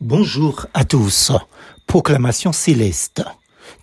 Bonjour à tous. Proclamation céleste.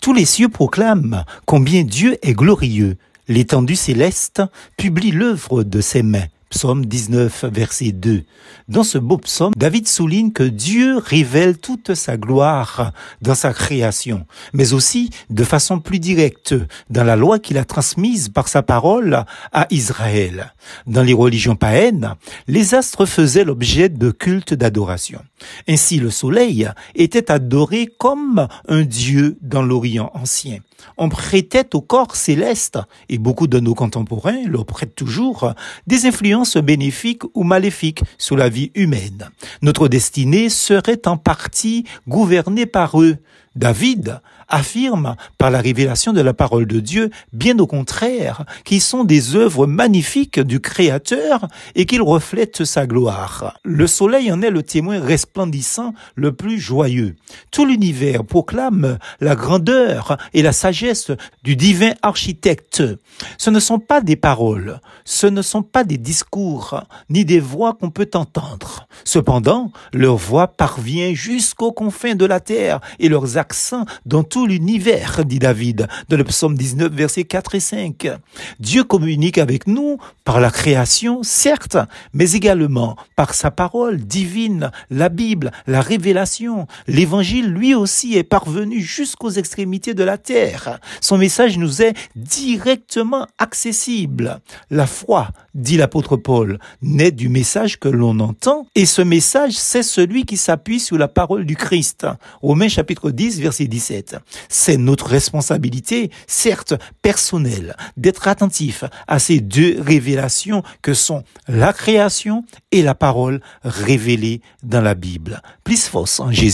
Tous les cieux proclament combien Dieu est glorieux. L'étendue céleste publie l'œuvre de ses mains. Psaume 19, verset 2. Dans ce beau psaume, David souligne que Dieu révèle toute sa gloire dans sa création, mais aussi de façon plus directe dans la loi qu'il a transmise par sa parole à Israël. Dans les religions païennes, les astres faisaient l'objet de cultes d'adoration. Ainsi, le soleil était adoré comme un dieu dans l'Orient ancien. On prêtait au corps céleste, et beaucoup de nos contemporains le prêtent toujours, des influences bénéfiques ou maléfiques sur la vie humaine. Notre destinée serait en partie gouvernée par eux. David affirme par la révélation de la parole de Dieu, bien au contraire, qu'ils sont des œuvres magnifiques du Créateur et qu'ils reflètent sa gloire. Le soleil en est le témoin resplendissant le plus joyeux. Tout l'univers proclame la grandeur et la sagesse du divin architecte. Ce ne sont pas des paroles, ce ne sont pas des discours, ni des voix qu'on peut entendre. Cependant, leur voix parvient jusqu'aux confins de la terre et leurs accents dans tout l'univers, dit David dans le psaume 19, versets 4 et 5. Dieu communique avec nous par la création, certes, mais également par sa parole divine, la Bible, la révélation. L'évangile, lui aussi, est parvenu jusqu'aux extrémités de la terre. Son message nous est directement accessible. La foi, dit l'apôtre Paul, naît du message que l'on entend, et ce message, c'est celui qui s'appuie sur la parole du Christ. Romains chapitre 10, verset 17. C'est notre responsabilité, certes personnelle, d'être attentif à ces deux révélations que sont la création et la parole révélée dans la Bible. Plus force en Jésus.